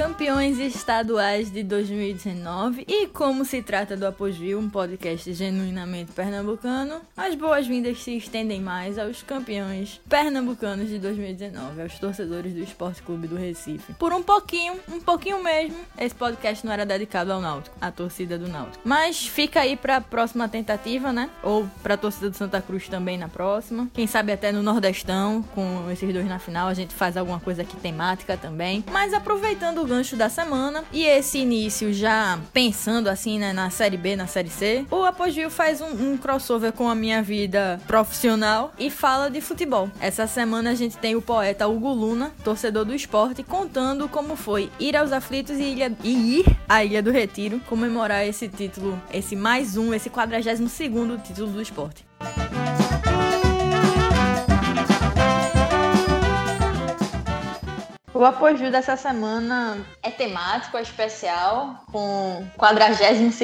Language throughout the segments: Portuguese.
campeões estaduais de 2019 e como se trata do Apogeu, um podcast genuinamente pernambucano, as boas-vindas se estendem mais aos campeões pernambucanos de 2019, aos torcedores do Esporte Clube do Recife. Por um pouquinho, um pouquinho mesmo, esse podcast não era dedicado ao Náutico, à torcida do Náutico. Mas fica aí para a próxima tentativa, né? Ou para a torcida do Santa Cruz também na próxima. Quem sabe até no Nordestão, com esses dois na final, a gente faz alguma coisa aqui temática também. Mas aproveitando o gancho da semana e esse início já pensando assim, né, na série B, na série C, o Apogeu faz um, um crossover com a minha vida profissional e fala de futebol. Essa semana a gente tem o poeta Hugo Luna, torcedor do esporte, contando como foi ir aos aflitos e, ilha, e ir à Ilha do Retiro comemorar esse título, esse mais um, esse 42 segundo título do esporte. O apoio dessa semana é temático, é especial, com 42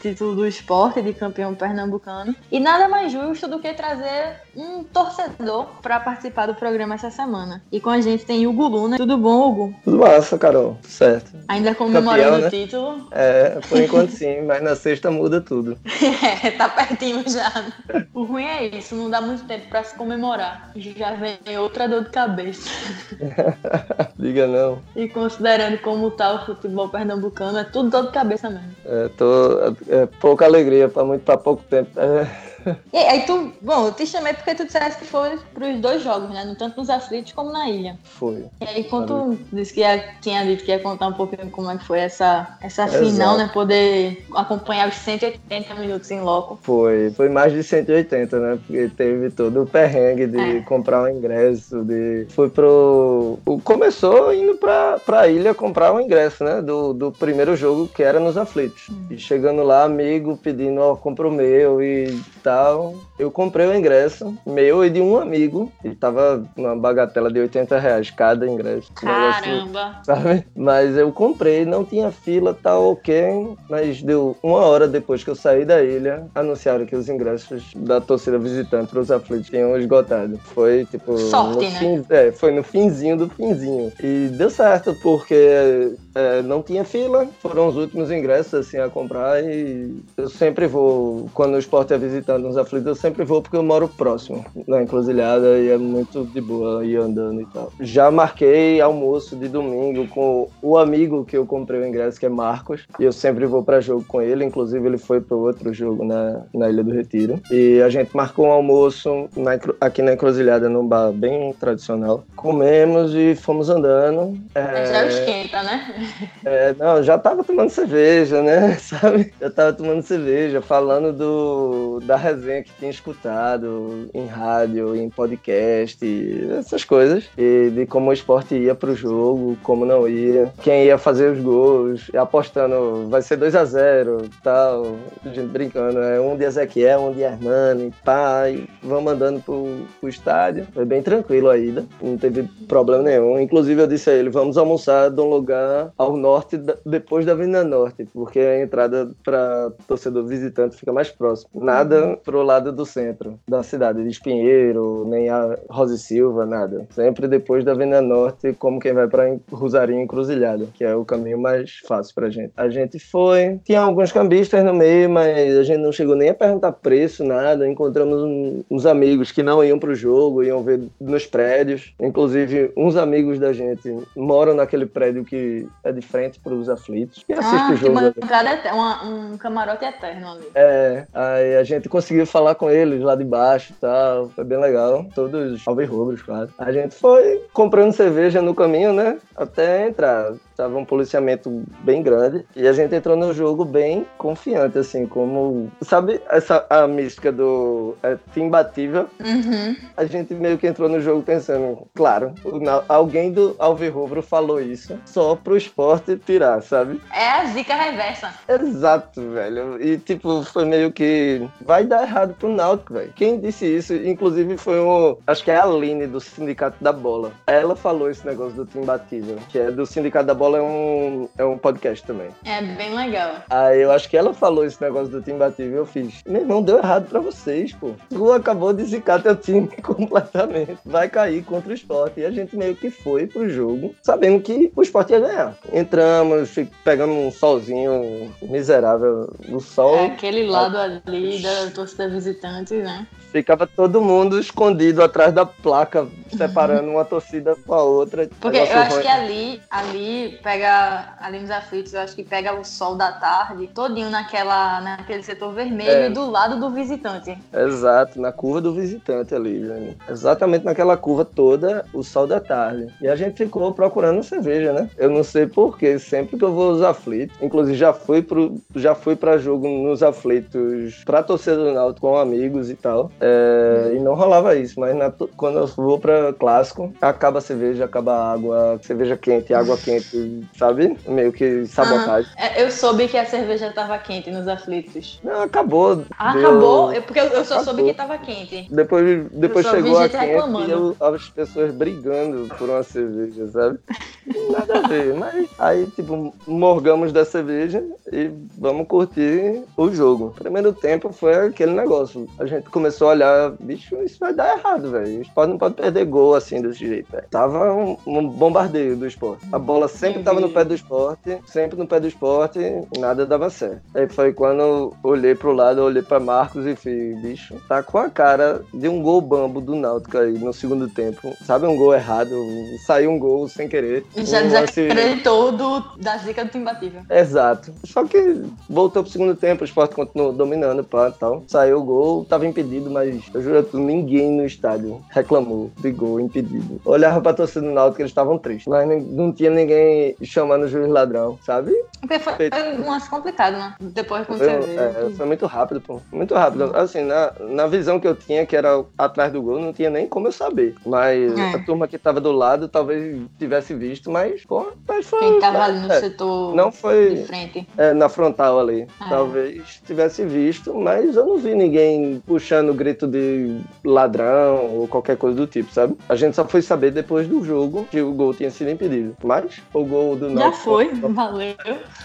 título do esporte de campeão pernambucano. E nada mais justo do que trazer um torcedor para participar do programa essa semana. E com a gente tem Hugo Luna. Tudo bom, Hugo? Tudo massa, Carol. Certo. Ainda comemorando campeão, né? o título? É, por enquanto sim, mas na sexta muda tudo. é, tá pertinho já. O ruim é isso, não dá muito tempo para se comemorar. Já vem outra dor de cabeça. Diga não. E considerando como tá o futebol pernambucano, é tudo dor de cabeça mesmo. É, tô, é, é pouca alegria para muito para pouco tempo. É. E aí tu, bom, eu te chamei porque tu disseste que foi pros dois jogos, né? Tanto nos aflitos como na ilha. Foi. E aí quando tu disse que ia, tinha dito que ia contar um pouquinho como é que foi essa, essa final, né? Poder acompanhar os 180 minutos em loco. Foi, foi mais de 180, né? Porque teve todo o perrengue de é. comprar um ingresso, de... Foi pro... Começou indo pra, pra ilha comprar um ingresso, né? Do, do primeiro jogo que era nos aflitos. Hum. E chegando lá, amigo pedindo, ó, oh, compra o meu e tal tal. Eu comprei o ingresso, meu e de um amigo, e tava uma bagatela de 80 reais cada ingresso. Caramba! sabe? Mas eu comprei, não tinha fila, tá ok, mas deu uma hora depois que eu saí da ilha, anunciaram que os ingressos da torcida visitante para os aflitos tinham esgotado. Foi tipo. Sorte, no né? é, foi no finzinho do finzinho. E deu certo, porque é, não tinha fila, foram os últimos ingressos assim a comprar e eu sempre vou, quando o esporte é nos aflitos, eu sempre vou porque eu moro próximo na encruzilhada e é muito de boa ir andando e tal. Já marquei almoço de domingo com o amigo que eu comprei o ingresso, que é Marcos, e eu sempre vou para jogo com ele, inclusive ele foi para outro jogo na, na Ilha do Retiro. E a gente marcou um almoço na, aqui na encruzilhada, num bar bem tradicional. Comemos e fomos andando. É, já esquenta, né? É, não, já tava tomando cerveja, né? Sabe? Já tava tomando cerveja, falando do, da resenha que tinha escutado em rádio, em podcast, essas coisas. E de como o esporte ia pro jogo, como não ia, quem ia fazer os gols, apostando, vai ser 2 a 0 tal. Gente brincando, é um de Ezequiel, um de Hernani, pai, vamos andando pro, pro estádio. Foi bem tranquilo a ida, não teve problema nenhum. Inclusive eu disse a ele, vamos almoçar de um lugar ao norte, depois da Avenida Norte, porque a entrada para torcedor visitante fica mais próximo. Nada pro lado do centro da cidade, de Espinheiro, nem a Rosa Silva, nada. Sempre depois da Avenida Norte, como quem vai para Rosarinho Encruzilhada, que é o caminho mais fácil pra gente. A gente foi, tinha alguns cambistas no meio, mas a gente não chegou nem a perguntar preço, nada. Encontramos um, uns amigos que não iam pro jogo, iam ver nos prédios. Inclusive, uns amigos da gente moram naquele prédio que é de frente para os aflitos. E assiste ah, o jogo. Uma, um camarote eterno ali. É, aí a gente conseguiu falar com eles lá de baixo e tal. Foi bem legal. Todos alvirrubros, claro. A gente foi comprando cerveja no caminho, né? Até entrar. Tava um policiamento bem grande. E a gente entrou no jogo bem confiante, assim, como. Sabe essa a mística do é, imbatível? Uhum. A gente meio que entrou no jogo pensando, claro, alguém do Alvirrubro falou isso só pro esporte tirar, sabe? É a zica reversa. Exato, velho. E tipo, foi meio que. Vai dar errado pro Náutico, velho. Quem disse isso, inclusive, foi o. Acho que é a Aline do Sindicato da Bola. Ela falou esse negócio do time imbatível, que é do Sindicato da Bola Bola é um, é um podcast também. É bem legal. Aí eu acho que ela falou esse negócio do time batível, eu fiz. Meu irmão, deu errado pra vocês, pô. Tu acabou de zicar teu time completamente. Vai cair contra o esporte. E a gente meio que foi pro jogo, sabendo que o esporte ia ganhar. Entramos, pegando um solzinho miserável. O sol. É aquele lado ali da torcida visitante, né? Ficava todo mundo escondido atrás da placa, separando uma torcida com a outra. Porque eu acho que ali, ali pega, ali nos aflitos, eu acho que pega o sol da tarde todinho naquela, naquele setor vermelho é. do lado do visitante. Exato, na curva do visitante ali, né? Exatamente naquela curva toda, o sol da tarde. E a gente ficou procurando cerveja, né? Eu não sei porquê, sempre que eu vou aos aflitos, inclusive já fui pro, já fui para jogo nos aflitos pra torcida do Náutico com amigos e tal. É, e não rolava isso, mas na, quando eu vou pra clássico, acaba a cerveja, acaba a água, cerveja quente, água quente, sabe? Meio que sabotagem. Ah, eu soube que a cerveja tava quente nos aflitos. Não, acabou. Ah, deu... acabou? Eu, porque eu, só acabou. soube que tava quente. Depois, depois chegou a quente e eu, as pessoas brigando por uma cerveja, sabe? Nada a ver, mas aí, tipo, morgamos da cerveja e vamos curtir o jogo. Primeiro tempo foi aquele negócio. A gente começou olhar, bicho, isso vai dar errado, velho. O esporte não pode perder gol assim desse jeito, velho. Tava um, um, bombardeio do esporte. A bola sempre tava no pé do esporte, sempre no pé do esporte, nada dava certo. Aí foi quando eu olhei pro lado, olhei pra Marcos e fiz, bicho, tá com a cara de um gol bambo do Náutico aí no segundo tempo. Sabe, um gol errado, saiu um gol sem querer. E já um desacreditou do, da zica do imbatível. Exato. Só que voltou pro segundo tempo, o esporte continuou dominando, pá, tal. Saiu o gol, tava impedido, mas eu juro que ninguém no estádio reclamou de gol impedido. Olhava pra torcida do Náutico eles estavam tristes, mas não tinha ninguém chamando o juiz ladrão, sabe? Porque foi, foi um lance complicado, né? Depois quando foi, você viu. É, foi muito rápido, pô. Muito rápido. Assim, na, na visão que eu tinha, que era atrás do gol, não tinha nem como eu saber. Mas é. a turma que tava do lado talvez tivesse visto, mas, pô, mas foi. Quem tava ali no é, setor não foi, de frente. É, na frontal ali. É. Talvez tivesse visto, mas eu não vi ninguém puxando o grito de ladrão ou qualquer coisa do tipo, sabe? A gente só foi saber depois do jogo que o gol tinha sido impedido. Mas o gol do Náutico... Já foi, valeu.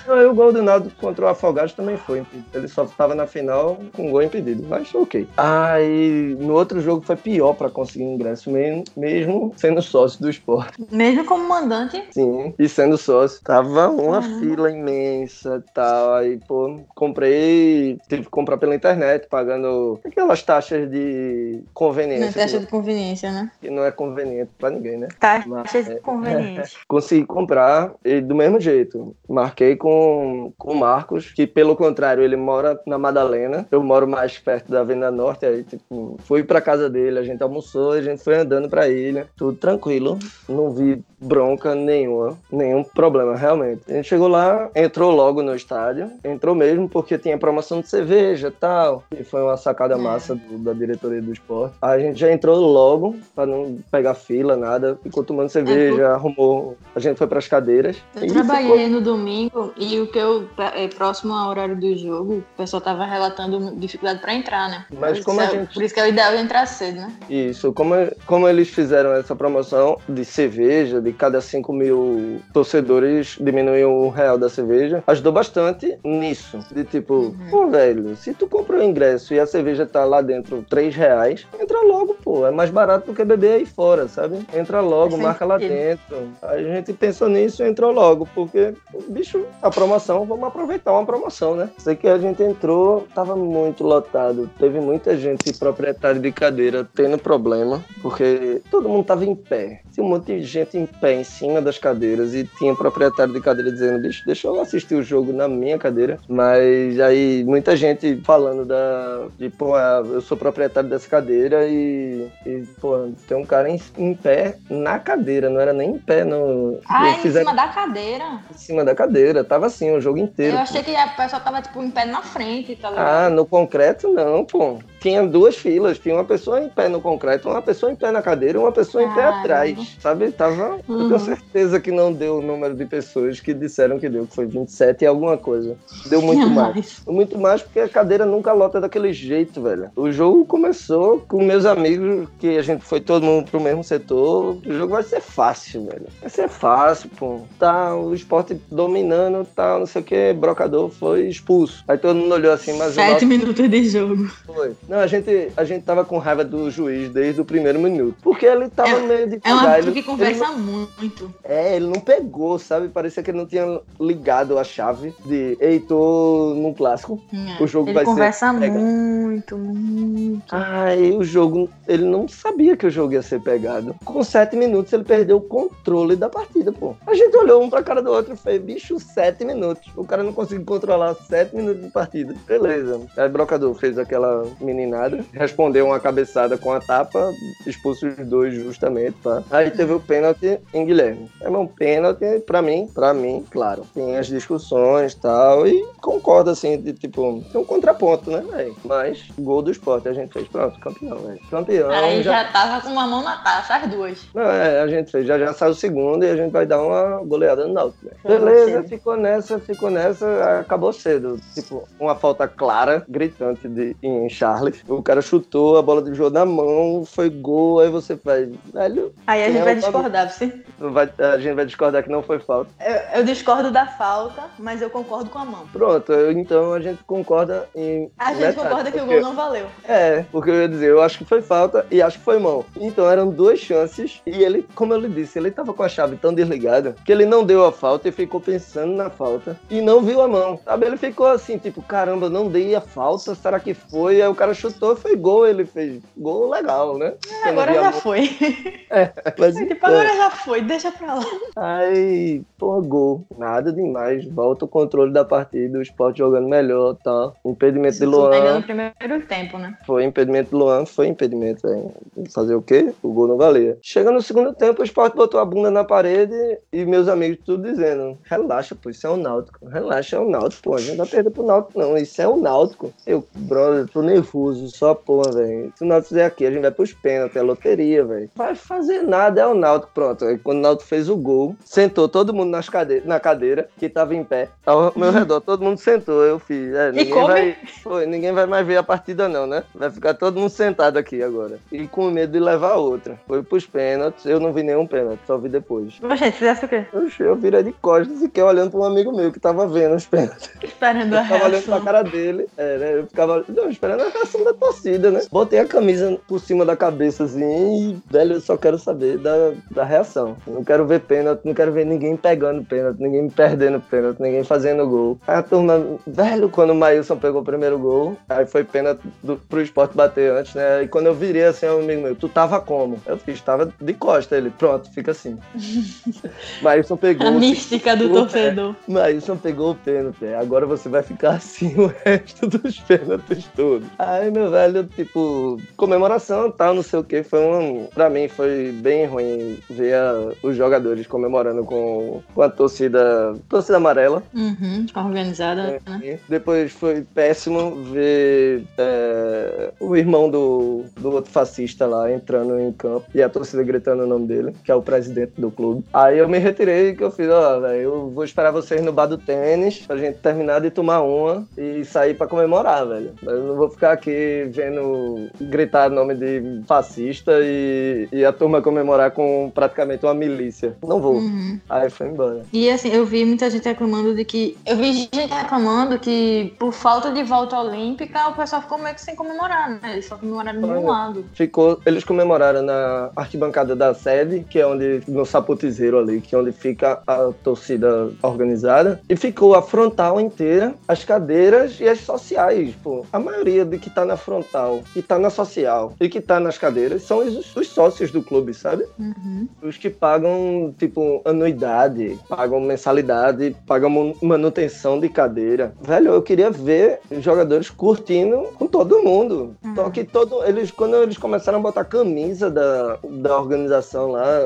O gol do Náutico contra o Afogados também foi impedido. Ele só estava na final com gol impedido, mas ok. Aí no outro jogo foi pior para conseguir ingresso, mesmo, mesmo sendo sócio do esporte. Mesmo como mandante? Sim, e sendo sócio. Tava uma fila imensa e tal. Aí, pô, comprei, tive que comprar pela internet, pagando aquelas taxas de conveniência. Não, taxa de conveniência, né? Que não é conveniente para ninguém, né? Taxa Mas, de é, conveniência. Consegui comprar e do mesmo jeito. Marquei com, com o Marcos, que pelo contrário, ele mora na Madalena. Eu moro mais perto da Avenida Norte. Aí, tipo, fui pra casa dele, a gente almoçou, a gente foi andando pra ilha. Tudo tranquilo. Não vi bronca nenhuma, nenhum problema, realmente. A gente chegou lá, entrou logo no estádio, entrou mesmo porque tinha promoção de cerveja e tal, e foi uma sacada é. massa do, da diretoria do esporte. A gente já entrou logo, pra não pegar fila, nada, ficou tomando cerveja, é, arrumou, a gente foi pras cadeiras. Eu trabalhei ficou... no domingo e o que eu, é, próximo ao horário do jogo, o pessoal tava relatando dificuldade pra entrar, né? Mas por como a é, gente... Por isso que é o ideal entrar cedo, né? Isso, como, como eles fizeram essa promoção de cerveja, de cada 5 mil torcedores diminuiu o real da cerveja, ajudou bastante nisso. De tipo, uhum. pô, velho, se tu comprou o ingresso e a cerveja tá lá dentro 3 reais, entra logo, pô. É mais barato do que beber aí fora, sabe? Entra logo, marca lá dentro. A gente pensou nisso e entrou logo, porque, bicho, a promoção, vamos aproveitar uma promoção, né? Sei que a gente entrou, tava muito lotado. Teve muita gente proprietária de cadeira tendo problema, porque todo mundo tava em pé. Tinha um monte de gente em pé em cima das cadeiras e tinha proprietário de cadeira dizendo: deixa, deixa eu assistir o jogo na minha cadeira. Mas aí muita gente falando da. de, pô, ah, eu sou proprietário dessa cadeira e, e pô, tem um cara em, em, pé na cadeira, não era nem em pé no. Ah, em fizeram... cima da cadeira? Em cima da cadeira, tava assim o jogo inteiro. Eu achei pô. que a pessoa tava tipo em pé na frente, tá ligado? Ah, no concreto não, pô. Tinha duas filas. Tinha uma pessoa em pé no concreto, uma pessoa em pé na cadeira e uma pessoa em pé atrás. Sabe? Tava. Uhum. Eu tenho certeza que não deu o número de pessoas que disseram que deu, que foi 27 e alguma coisa. Deu muito mais. Muito mais porque a cadeira nunca lota daquele jeito, velho. O jogo começou com meus amigos, que a gente foi todo mundo pro mesmo setor. O jogo vai ser fácil, velho. Vai ser fácil, pô. Tá, o esporte dominando, tá, não sei o que, brocador foi expulso. Aí todo mundo olhou assim, mas. Sete nosso... minutos de jogo. Foi. Não, a gente, a gente tava com raiva do juiz desde o primeiro minuto. Porque ele tava é, meio de. É uma ele, que conversa muito. É, ele não pegou, sabe? Parecia que ele não tinha ligado a chave de ei, tô no clássico. É, o jogo ele vai conversa ser. muito, muito. Aí o jogo. Ele não sabia que o jogo ia ser pegado. Com sete minutos ele perdeu o controle da partida, pô. A gente olhou um pra cara do outro e fez, bicho, sete minutos. O cara não conseguiu controlar sete minutos de partida. Beleza. Aí o Brocador fez aquela meninada, respondeu uma cabeçada com a tapa, expulso os dois justamente, tá? Aí teve o pênalti em Guilherme. É um pênalti, pra mim, pra mim, claro. Tem as discussões e tal, e concordo, assim, de tipo, tem um contraponto, né, velho? Mas, gol do esporte a gente fez, pronto, campeão, velho. Campeão. Aí já... já tava com uma mão na taça, as duas. Não, é, a gente fez, já já saiu o segundo e a gente vai dar uma goleada no Náutico, né? Beleza, ficou nessa, ficou nessa, acabou cedo. Tipo, uma falta clara, gritante de, em Charles. O cara chutou, a bola jogo na mão, foi gol, aí você faz, velho. Aí a gente é vai discordar, você. Vai, a gente vai discordar que não foi falta. Eu, eu, discordo da falta, mas eu concordo com a mão. Pronto, eu, então a gente concorda em. A gente metade, concorda que porque... o gol não valeu. É, porque eu ia dizer, eu acho que foi falta e acho que foi mão. Então eram duas chances e ele, como eu lhe disse, ele tava com a chave tão desligada que ele não deu a falta e ficou pensando na falta e não viu a mão. Sabe? Ele ficou assim, tipo, caramba, não dei a falta, será que foi? Aí o cara chutou, foi gol, ele fez gol legal, né? É, agora já foi. É, mas tipo, então... agora já foi, deixa pra lá. Aí, pô, gol. Nada demais. Volta o controle da partida, o esporte jogando melhor, tá? Impedimento de Luan. Pegando no primeiro tempo, né? Foi impedimento de Luan, foi impedimento, velho. Fazer o quê? O gol não valia. Chega no segundo tempo, o esporte botou a bunda na parede e meus amigos tudo dizendo: relaxa, pô, isso é o Náutico. Relaxa, é o Náutico, pô. A gente não vai perder pro Náutico, não. Isso é o Náutico. Eu, brother, tô nervoso, só porra, velho. Se o Náutico fizer aqui, a gente vai pros pênaltis, é loteria, velho. Vai fazer nada, é o Náutico. Pronto. Aí quando o Náutico fez o gol, sentou todo mundo nas cade na cadeira, que tava em pé. Ao meu redor, todo mundo sentou. Eu fiz. É, ninguém vai. Foi, ninguém vai mais ver a partida, não, né? Vai ficar todo mundo sentado aqui agora. E com medo de levar outra. Foi pros pênaltis. Eu não vi nenhum pênalti, só vi depois. Gente, fizesse o quê? Eu, eu virei de costas e fiquei olhando pra um amigo meu que tava vendo os pênaltis. Esperando a eu tava olhando pra cara dele. É, né? Eu ficava não, esperando a reação da torcida, né? Botei a camisa por cima da cabeça assim e, velho, eu só quero saber da, da reação. Não quero ver pênalti, não quero ver ninguém pegando pênalti, ninguém perdendo pênalti, ninguém fazendo gol. Aí a turma, velho, quando o Maílson pegou o primeiro gol, aí foi pênalti do, pro esporte bater antes, né? E quando eu virei assim, um amigo meu, tu tava como? Eu fiz, tava de costa. Ele, pronto, fica assim. Maílson pegou. A mística do torcedor. É. Maílson pegou o pênalti. Agora você vai ficar assim o resto dos pênaltis todos. Aí, meu velho, tipo, comemoração tal, não sei o que. Foi um. Pra mim foi bem ruim ver a, os jogadores comemorando com, com a torcida. Torcida amarela. Uhum, organizada, é, né? Depois foi péssimo ver é, o irmão do, do outro fascista lá entrando em campo e a torcida gritando o nome dele, que é o presidente do clube. Aí eu me retirei que eu fiz, ó, oh, velho, eu vou esperar vocês no bar do tênis pra gente terminar de tomar uma e sair pra comemorar, velho. Eu não vou ficar aqui vendo gritar nome de fascista e, e a turma comemorar com praticamente uma milícia. Não vou. Uhum. Aí foi embora. E assim, eu vi muita gente reclamando de que. Eu vi gente reclamando que por falta de volta olímpica o pessoal ficou meio que sem comemorar, né? Eles só comemoraram de um lado. Ficou. Eles comemoraram na arquibancada da sede, que é onde. no Sapotizeiro ali, que é onde fica a torcida organizada. E ficou a frontal inteira, as cadeiras e as sociais, pô. A maioria de que tá na frontal, que tá na social e que tá nas cadeiras são os, os sócios do clube, sabe? Uhum. Os que pagam, tipo, anuidade, pagam mensalidade, pagam manutenção de cadeira. Velho, eu queria ver jogadores curtindo com todo mundo. Uhum. Só que todo, eles, quando eles começaram a botar camisa da, da organização lá,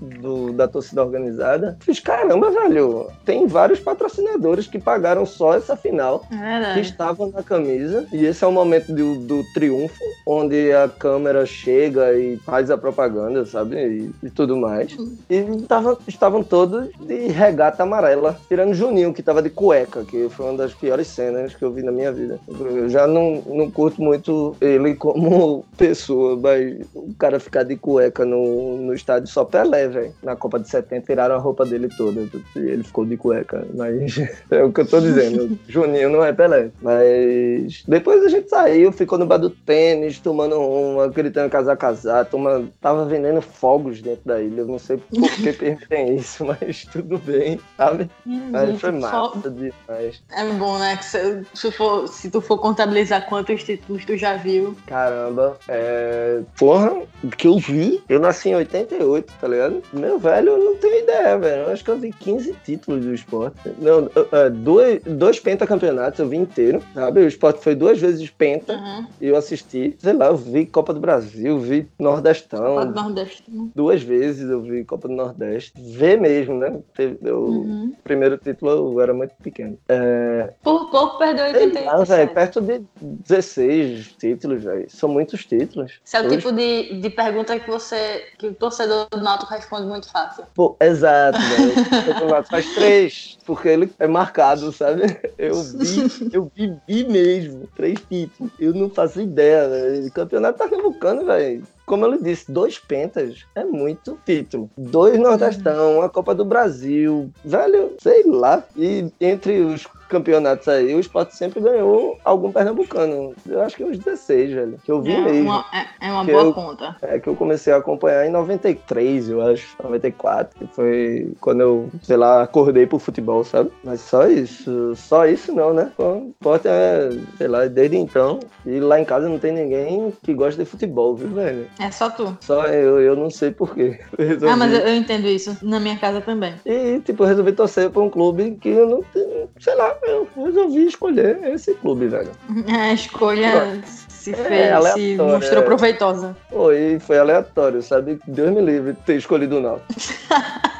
do, da torcida organizada, fiz, caramba, velho, tem vários patrocinadores que pagaram só essa final, é que estavam na camisa, e esse é o momento do, do triunfo, onde a câmera chega e faz a propaganda, sabe? E, e tudo mais. E tava, estavam todos de regata amarela, tirando Juninho, que tava de cueca, que foi uma das piores cenas que eu vi na minha vida. Eu já não, não curto muito ele como pessoa, mas o cara ficar de cueca no, no estádio só Pelé, velho. Na Copa de 70 tiraram a roupa dele toda e ele ficou de cueca. Mas é o que eu tô dizendo. Juninho não é Pelé. Mas depois a gente saiu, ficou no bar do tênis, tomando uma, gritando casar, casar. Toma, tava vendendo fogos dentro da ilha. Eu não sei por que permitem isso, mas tudo bem, sabe? Hum, Mas foi massa demais. É bom, né? Que se, se, for- se tu for contabilizar quantos títulos tu já viu. Caramba, é. Porra, que eu vi, eu nasci em 88, tá ligado? Meu velho, eu não tenho ideia, velho. Eu acho que eu vi 15 títulos do esporte. Não, é, dois, dois pentacampeonatos eu vi inteiro, sabe? O esporte foi duas vezes penta Uhum. e eu assisti. Sei lá, eu vi Copa do Brasil, vi Nordestão. Copa do? Duas vezes eu vi Copa do Nordeste. Vê mesmo, né? Teve- Eu, Uhum. O primeiro título eu era muito pequeno. É, Por pouco perdeu sei 88. lá, velho, perto de 16 títulos, velho. São muitos títulos. Esse é o Hoje- tipo de, de pergunta que você. que o torcedor do Náutico responde muito fácil. Pô, exato, velho. O faz três, porque ele é marcado, sabe? Eu vi, eu vi, vi mesmo, três títulos. Eu não faço ideia, velho. O campeonato tá pernambucano, velho. Como eu lhe disse, dois pentas é muito título. Dois Nordestão, a Copa do Brasil, velho, sei lá. E entre os campeonatos aí, o esporte sempre ganhou algum pernambucano. Eu acho que uns 16, velho. Que eu vi É mesmo. uma, é, é uma boa eu- conta. É que eu comecei a acompanhar em 93, eu acho. 94, que foi quando eu, sei lá, acordei pro futebol, sabe? Mas só isso. Só isso não, né? O esporte é, sei lá, desde então. E lá em casa não tem ninguém que gosta de futebol, viu, velho? É só tu. Só eu, eu não sei porquê. Ah, mas eu, eu entendo isso. Na minha casa também. E, tipo, eu resolvi torcer pra um clube que eu não tenho. Sei lá, eu resolvi escolher esse clube, velho. A escolha se É, fez, se mostrou é. proveitosa. E foi aleatório, sabe? Deus me livre de ter escolhido o Náutico.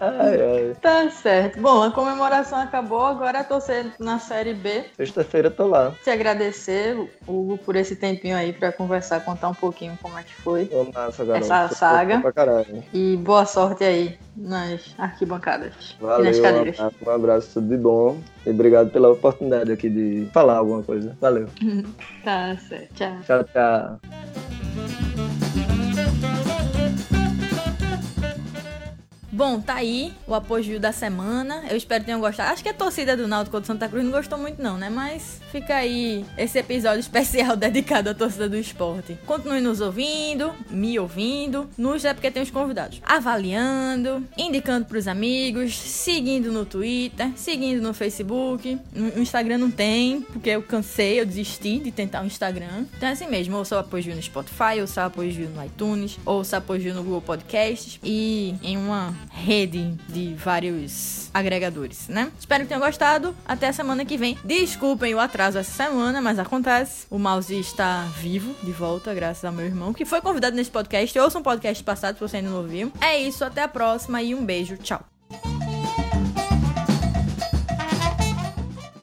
ai, ai. Tá certo. Bom, a comemoração acabou, agora é torcer na Série B. Sexta-feira eu tô lá. Te agradecer, Hugo, por esse tempinho aí pra conversar, contar um pouquinho como é que foi. Massa. Essa Tô saga. E boa sorte aí nas arquibancadas e nas Valeu, um cadeiras. abraço, um abraço, tudo de bom. E obrigado pela oportunidade aqui de falar alguma coisa. Valeu. Tá certo. Tchau. Tchau, tchau. Bom, tá aí o apogeu da semana. Eu espero que tenham gostado. Acho que a torcida do Náutico do Santa Cruz não gostou muito não, né? Mas fica aí esse episódio especial dedicado à torcida do esporte. Continue nos ouvindo, me ouvindo. Nos é porque tem os convidados. Avaliando, indicando pros amigos, seguindo no Twitter, seguindo no Facebook. No Instagram não tem, porque eu cansei, eu desisti de tentar o Instagram. Então é assim mesmo, ouça o apogeu no Spotify, ouça o apogeu no iTunes, ouça o apogeu no Google Podcasts e em uma rede de vários agregadores, né? Espero que tenham gostado. Até a semana que vem. Desculpem o atraso essa semana, mas acontece. O Mouse está vivo, de volta, graças ao meu irmão, que foi convidado nesse podcast. Ouça um podcast passado se você ainda não ouviu. É isso, até a próxima e um beijo. Tchau.